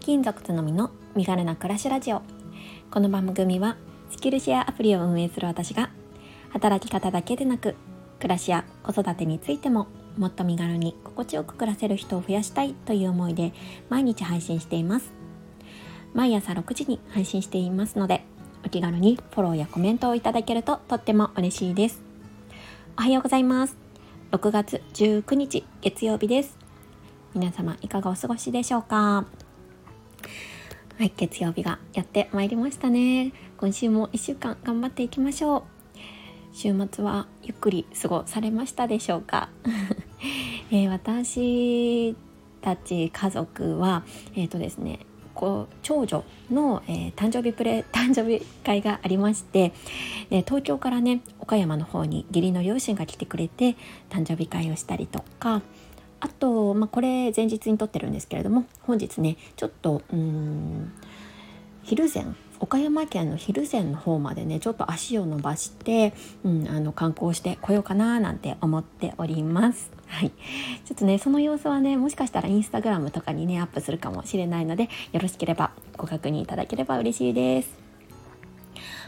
転勤族のみの身軽な暮らしラジオ。この番組はスキルシェアアプリを運営する私が働き方だけでなく暮らしや子育てについてももっと身軽に心地よく暮らせる人を増やしたいという思いで毎日配信しています。毎朝6時に配信していますのでお気軽にフォローやコメントをいただけるととっても嬉しいです。おはようございます。6月19日月曜日です。皆様いかがお過ごしでしょうか？はい月曜日がやってまいりましたね。今週も1週間頑張っていきましょう。週末はゆっくり過ごされましたでしょうか、えー、私たち家族はえっ、ー、とですねこう長女の、えー、誕生日プレ 誕生日会がありまして、で東京からね岡山の方に義理の両親が来てくれて誕生日会をしたりとかあと、まあ、これ前日に撮ってるんですけれども本日ねちょっとうん昼前岡山県の蒜山の方までねちょっと足を伸ばして、うん、あの観光してこようかななんて思っております。はい、ちょっとねその様子はねもしかしたらインスタグラムとかにねアップするかもしれないのでよろしければご確認いただければ嬉しいです。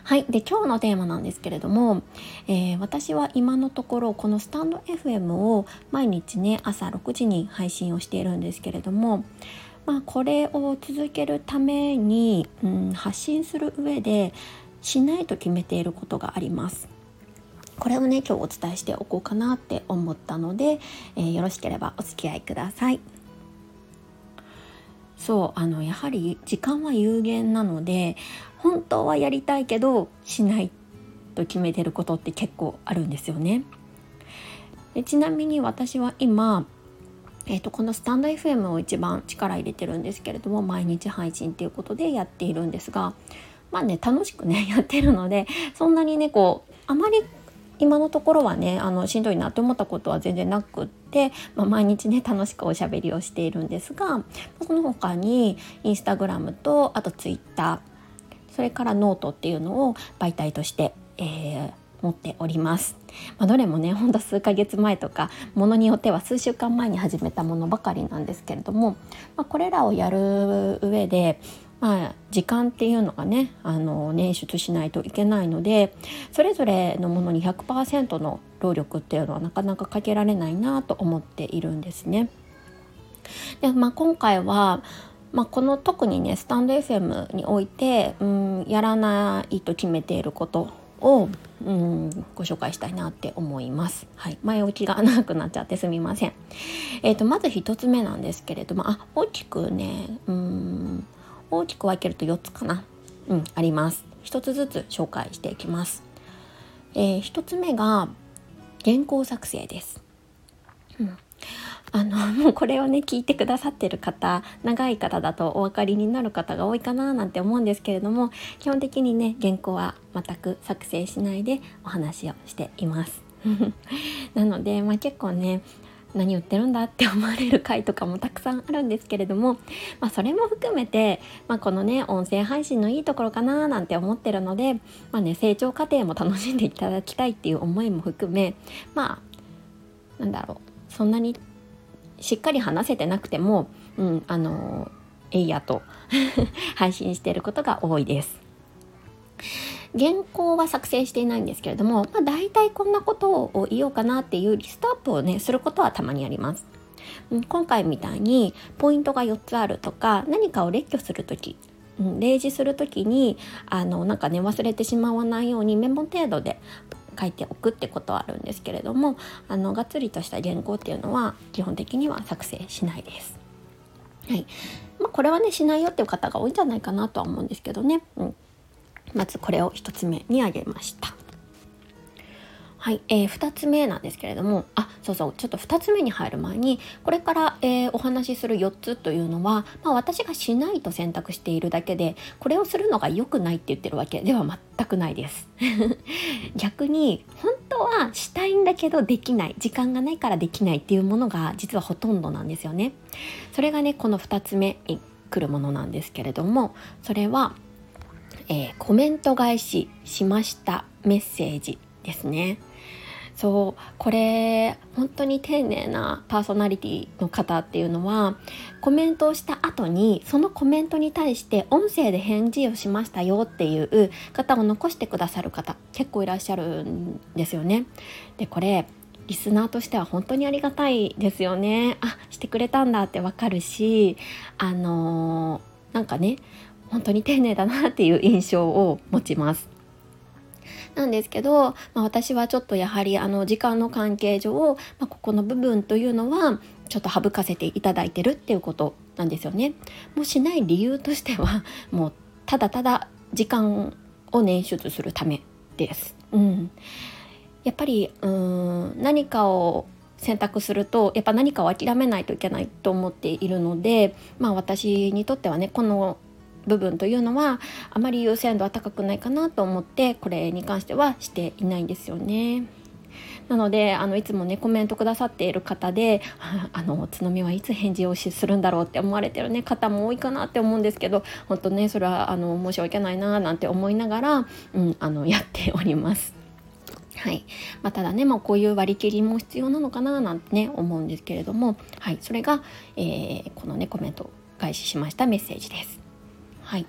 はい。で、今日のテーマなんですけれども、えー、私は今のところこのスタンド FM を毎日ね、朝6時に配信をしているんですけれども、まあ、これを続けるために、うん、発信する上でしないと決めていることがあります。これをね今日お伝えしておこうかなって思ったので、えー、よろしければお付き合いください。そうあのやはり時間は有限なので本当はやりたいけどしないと決めてることって結構あるんですよね。でちなみに私は今、えーと、このスタンド FM を一番力入れてるんですけれども毎日配信っていうことでやっているんですがまあね楽しくね やってるのでそんなにねこうあまり今のところはねあのしんどいなって思ったことは全然なくって、まあ、毎日ね楽しくおしゃべりをしているんですがその他にインスタグラムとあとツイッターそれからノートっていうのを媒体として、えー、持っております。まあ、どれもねほんと数ヶ月前とかものによっては数週間前に始めたものばかりなんですけれども、まあ、これらをやる上でまあ、時間っていうのがねあの捻出しないといけないのでそれぞれのものに100%の労力っていうのはなかなかかけられないなと思っているんですね。でまあ、今回はまあ、この特にねスタンド FM において、うん、やらないと決めていることを、うん、ご紹介したいなって思います。はい、前置きが長くなっちゃってすみません。えーと、まず1つ目なんですけれどもあ大きくねうん大きく分けると4つかな、うん、あります。1つずつ紹介していきます。えー、1つ目が原稿作成です。あのもうこれをね聞いてくださってる方長い方だとお分かりになる方が多いかななんて思うんですけれども基本的にね原稿は全く作成しないでお話をしています。なので、まあ、結構ね何言ってるんだって思われる回とかもたくさんあるんですけれども、まあ、それも含めて、まあ、このね音声配信のいいところかななんて思ってるので、まあね、成長過程も楽しんでいただきたいっていう思いも含めまあなんだろうそんなにしっかり話せてなくても、うん、あのえいやと 配信していることが多いです。原稿は作成していないんですけれども、まあ、大体こんなことを言おうかなっていうリストアップをねすることはたまにあります。今回みたいにポイントが4つあるとか何かを列挙する時例示する時にあのなんかね忘れてしまわないようにメモ程度で書いておくってことはあるんですけれどもあのがっつりとした原稿っていうのは基本的には作成しないです。はいまあ、これはねしないよっていう方が多いんじゃないかなとは思うんですけどね、うん、まずこれを1つ目に挙げました。はい、えー、2つ目なんですけれどもあそうそうちょっと2つ目に入る前にこれから、えー、お話しする4つというのは、まあ、私がしないと選択しているだけでこれをするのが良くないって言ってるわけでは全くないです。逆に本当はしたいんだけどできない時間がないからできないっていうものが実はほとんどなんですよね。それがねこの2つ目に来るものなんですけれどもそれは、えー、コメント返ししましたメッセージですね。そうこれ本当に丁寧なパーソナリティの方っていうのはコメントをした後にそのコメントに対して音声で返事をしましたよっていう方を残してくださる方結構いらっしゃるんですよね。でこれリスナーとしては本当にありがたいですよね。あしてくれたんだってわかるしあのー、なんかね本当に丁寧だなっていう印象を持ちます。なんですけど、まあ、私はちょっとやはりあの時間の関係上、まあ、ここの部分というのはちょっと省かせていただいてるっていうことなんですよね。もしない理由としては もうただただ時間を捻出するためです。うん、やっぱりうん何かを選択するとやっぱ何かを諦めないといけないと思っているのでまあ私にとってはねこの部分というのはあまり優先度は高くないかなと思ってこれに関してはしていないんですよね。なのであのいつもねコメントくださっている方で あの津波はいつ返事をするんだろうって思われてる、ね、方も多いかなって思うんですけど本当ねそれはあの申し訳ないななんて思いながら、うん、あのやっております。はいまあ、ただね、まあ、こういう割り切りも必要なのかななんてね思うんですけれども、はい、それが、えー、このねコメント開始しましたメッセージです。はい、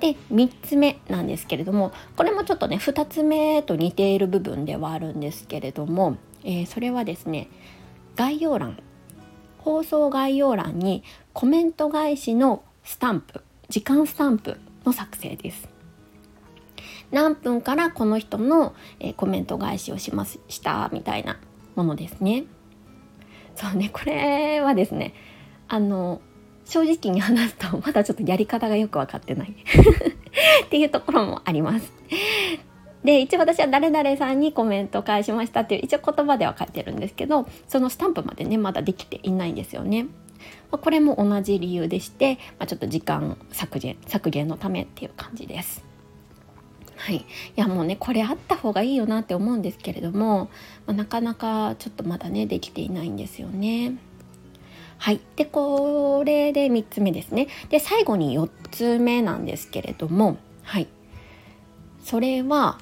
で3つ目なんですけれどもこれもちょっとね2つ目と似ている部分ではあるんですけれども、えー、それはですね概要欄放送概要欄にコメント返しのスタンプ時間スタンプの作成です。何分からこの人の、えー、コメント返しをしましたみたいなものですね。そうねこれはですねあの正直に話すとまだちょっとやり方がよく分かってない っていうところもあります。で一応私は誰々さんにコメント返しましたっていう一応言葉では書いてるんですけどそのスタンプまでねまだできていないんですよね。まあ、これも同じ理由でして、まあ、ちょっと時間削減削減のためっていう感じです。はい、いやもうねこれあった方がいいよなって思うんですけれども、まあ、なかなかちょっとまだねできていないんですよね。はい。で、これで3つ目ですね。で、最後に4つ目なんですけれども、はい。それは、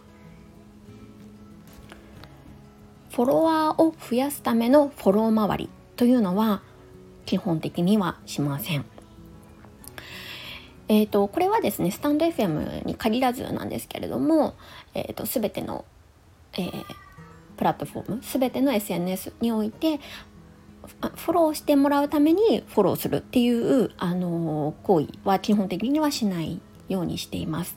フォロワーを増やすためのフォロー周りというのは基本的にはしません。えーと、これはですねスタンド FM に限らずなんですけれども、えーと、全ての、えー、プラットフォーム全ての SNS においてフォローしてもらうためにフォローするっていうあの行為は基本的にはしないようにしています。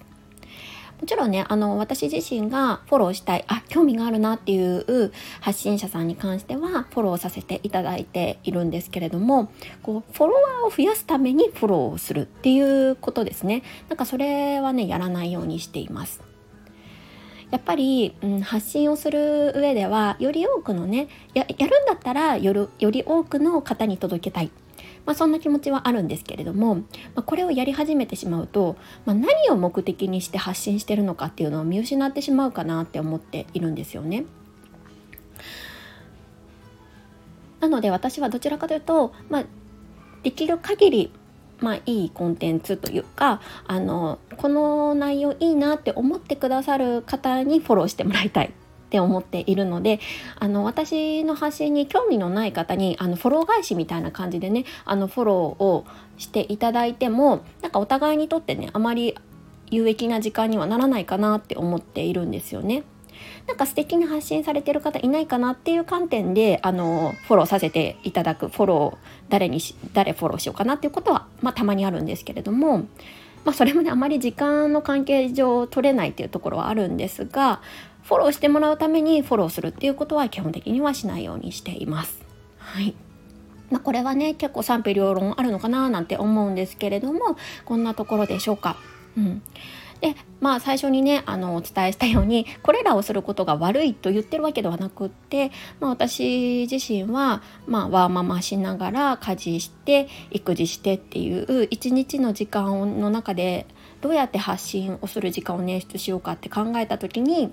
もちろんねあの私自身がフォローしたいあ興味があるなっていう発信者さんに関してはフォローさせていただいているんですけれどもこうフォロワーを増やすためにフォローをするっていうことですねなんかそれはねやらないようにしています。やっぱり、うん、発信をする上ではより多くのねやるんだったらよるより多くの方に届けたい。まあ、そんな気持ちはあるんですけれども、まあ、これをやり始めてしまうと、まあ、何を目的にして発信してるのかっていうのを見失ってしまうかなって思っているんですよね。なので私はどちらかというと、まあ、できる限りまあ、いいコンテンツというかあのこの内容いいなって思ってくださる方にフォローしてもらいたいって思っているのであの私の発信に興味のない方にあのフォロー返しみたいな感じでねあのフォローをしていただいてもなんかお互いにとってねあまり有益な時間にはならないかなって思っているんですよね。なんか素敵に発信されてる方いないかなっていう観点であのフォローさせていただくフォロー誰にし誰フォローしようかなっていうことは、まあ、たまにあるんですけれども、まあ、それもねあまり時間の関係上取れないっていうところはあるんですがフォローしてもらうためにフォローするっていうことは基本的にはしないようにしています。はいまあ、これはね結構賛否両論あるのかななんて思うんですけれどもこんなところでしょうか。うんでまあ最初にねあのお伝えしたようにこれらをすることが悪いと言ってるわけではなくって、まあ、私自身は、まあ、ワーママしながら家事して育児してっていう一日の時間の中でどうやって発信をする時間を捻出しようかって考えた時に、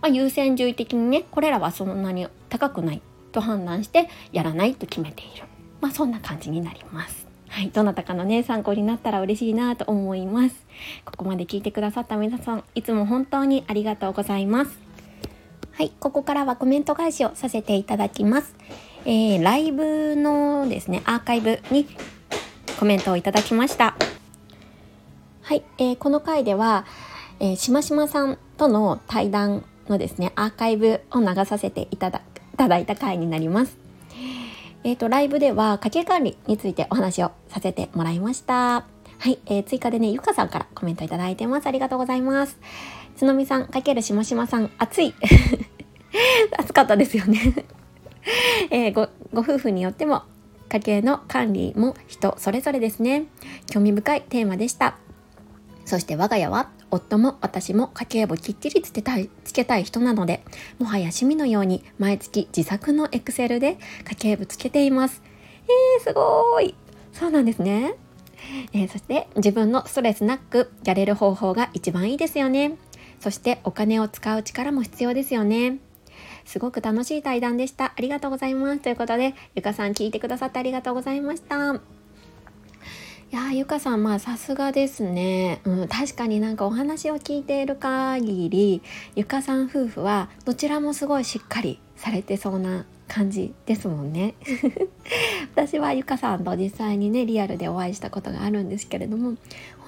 まあ、優先順位的にねこれらはそんなに高くないと判断してやらないと決めている、まあ、そんな感じになります。はい、どなたかのね参考になったら嬉しいなと思います。ここまで聞いてくださった皆さんいつも本当にありがとうございます。はい、ここからはコメント返しをさせていただきます。えー、ライブのですね、アーカイブにコメントをいただきました。はい、えー、この回では、えー、しましまさんとの対談のですね、アーカイブを流させていただいただいた回になります。えっ、ー、と、ライブでは家計管理についてお話をさせてもらいました。はい、えー、追加でね、ゆかさんからコメントいただいてます。ありがとうございます。つのみさん、かけるしましまさん、暑い。暑かったですよね えー、ご、ご夫婦によっても、家計の管理も人それぞれですね。興味深いテーマでした。そして我が家は、夫も私も家計簿きっちりつけたい、つけたい人なので、もはや趣味のように毎月自作のエクセルで家計簿つけています。えー、すごいそうなんですね。えー、そして自分のストレスなくやれる方法が一番いいですよね。そしてお金を使う力も必要ですよね。すごく楽しい対談でした。ありがとうございます。ということで、ゆかさん聞いてくださってありがとうございました。いやゆかさんまあさすがですね、うん、確かになんかお話を聞いている限りゆかさん夫婦はどちらもすごいしっかりされてそうな感じですもんね。私はゆかさんと実際にねリアルでお会いしたことがあるんですけれども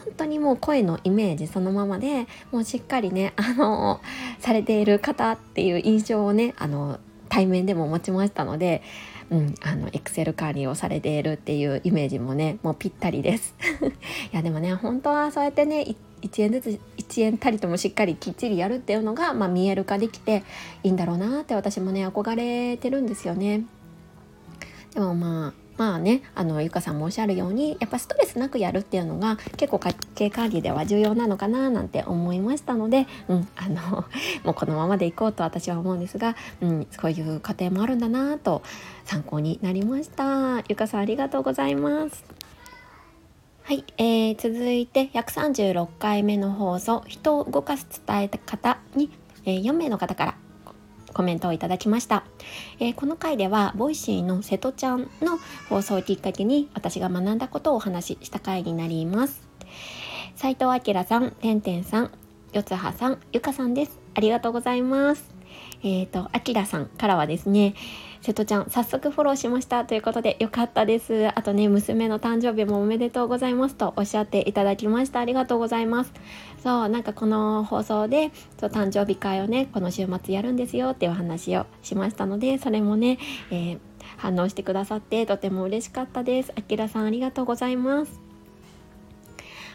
本当にもう声のイメージそのままでもうしっかりね あのされている方っていう印象をねあの対面でも持ちましたので、うん、あのエクセル管理をされているっていうイメージもねもうぴったりです いやでもね本当はそうやってね1円ずつ1円たりともしっかりきっちりやるっていうのが、まあ、見える化できていいんだろうなって私もね憧れてるんですよね。でもまあまあねあのゆかさんもおっしゃるようにやっぱストレスなくやるっていうのが結構家計管理では重要なのかななんて思いましたので、うん、あの もうこのままでいこうと私は思うんですが、うん、そういう家庭もあるんだなと参考になりました。ゆかさんありがとうございます。はい、えー、続いて136回目の放送「人を動かす伝え方に」えー、4名の方からコメントをいただきました、えー、この回ではボイシーの瀬戸ちゃんの放送をきっかけに私が学んだことをお話しした回になります。斉藤明さん、てんてんさん、よつはさん、ゆかさんです。ありがとうございます。えっ、ー、と、あきらさんからはですね、瀬戸ちゃん、早速フォローしましたということで、よかったです。あとね、娘の誕生日もおめでとうございますとおっしゃっていただきました。ありがとうございます。そう、なんかこの放送で、そう誕生日会をね、この週末やるんですよっていうお話をしましたので、それもね、えー、反応してくださってとても嬉しかったです。あきらさんありがとうございます。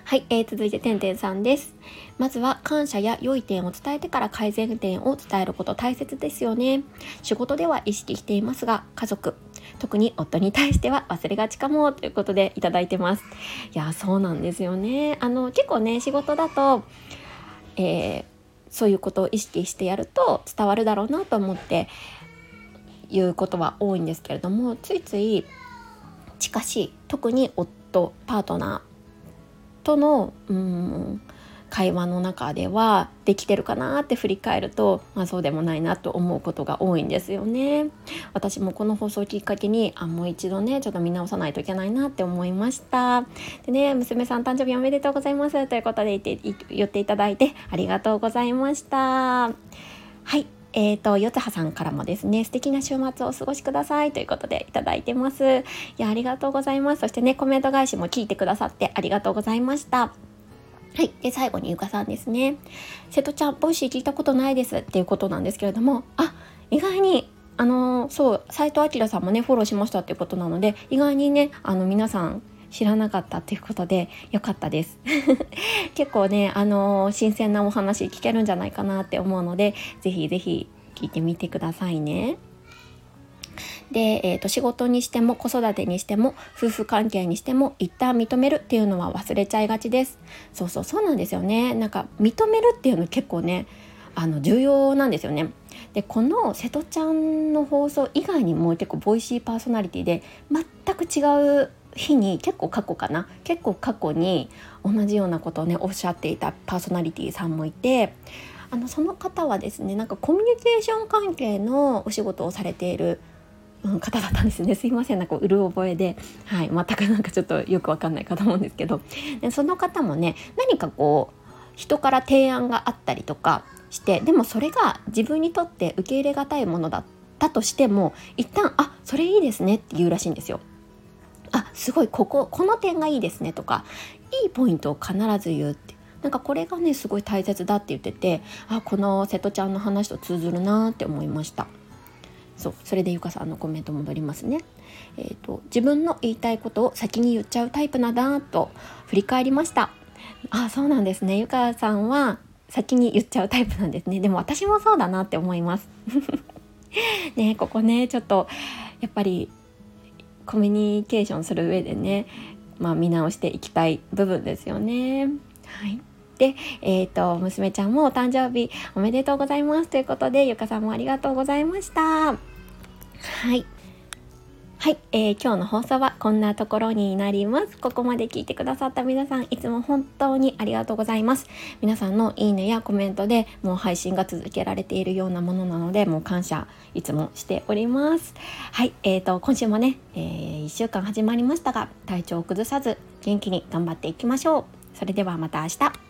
はい、えー、続いててんてんさんです。まずは感謝や良い点を伝えてから改善点を伝えること大切ですよね。仕事では意識していますが、家族、特に夫に対しては忘れがちかもということでいただいてます。いや、そうなんですよね。あの、結構ね、仕事だと、えー、そういうことを意識してやると伝わるだろうなと思って言うことは多いんですけれども、ついつい近しい、特に夫、パートナー、とのうん会話の中ではできてるかなって振り返ると、まあ、そうでもないなと思うことが多いんですよね。私もこの放送きっかけにあもう一度ねちょっと見直さないといけないなって思いました。でね娘さん誕生日おめでとうございますということで言って言っていただいてありがとうございました。はいえーと、よつはさんからもですね、素敵な週末をお過ごしくださいということでいただいてます。いや、ありがとうございます。そしてね、コメント返しも聞いてくださってありがとうございました。はい。で、最後にゆかさんですね。瀬戸ちゃん、ボイシー聞いたことないですっていうことなんですけれども、あ、意外に、あの、そう、斎藤明さんもね、フォローしましたっていうことなので、意外にね、あの、皆さん、知らなかったっていうことでよかったです。結構ねあのー、新鮮なお話聞けるんじゃないかなって思うのでぜひぜひ聞いてみてくださいね。で、えーと、仕事にしても子育てにしても夫婦関係にしても一旦認めるっていうのは忘れちゃいがちです。そうそうそうなんですよね。なんか認めるっていうの結構ねあの重要なんですよね。でこの瀬戸ちゃんの放送以外にも結構ボイシーパーソナリティで全く違う日に結構過去かな。結構過去に同じようなことをねおっしゃっていたパーソナリティさんもいてあのその方はですねなんかコミュニケーション関係のお仕事をされている方だったんですね。すいません。なんかうる覚えで、はい、全くなんかちょっとよくわかんないかと思うんですけど。でその方もね何かこう人から提案があったりとかしてでもそれが自分にとって受け入れがたいものだったとしても一旦「あそれいいですね」って言うらしいんですよ。あすごいこここの点がいいですねとかいいポイントを必ず言うって。なんかこれがねすごい大切だって言っててあこの瀬戸ちゃんの話と通ずるなって思いました。そうそれでゆかさんのコメント戻りますね。えーと、自分の言いたいことを先に言っちゃうタイプなんだと振り返りました。あそうなんですね。ゆかさんは先に言っちゃうタイプなんですね。でも私もそうだなって思います。ねここねちょっとやっぱりコミュニケーションする上でね、まあ、見直していきたい部分ですよね。はい、で、えーと、娘ちゃんもお誕生日おめでとうございますということでゆかさんもありがとうございました。はいはい、えー、今日の放送はこんなところになります。ここまで聞いてくださった皆さん、いつも本当にありがとうございます。皆さんのいいねやコメントでもう配信が続けられているようなものなので、もう感謝いつもしております。はい、えーと、今週もね、えー、1週間始まりましたが、体調を崩さず元気に頑張っていきましょう。それではまた明日。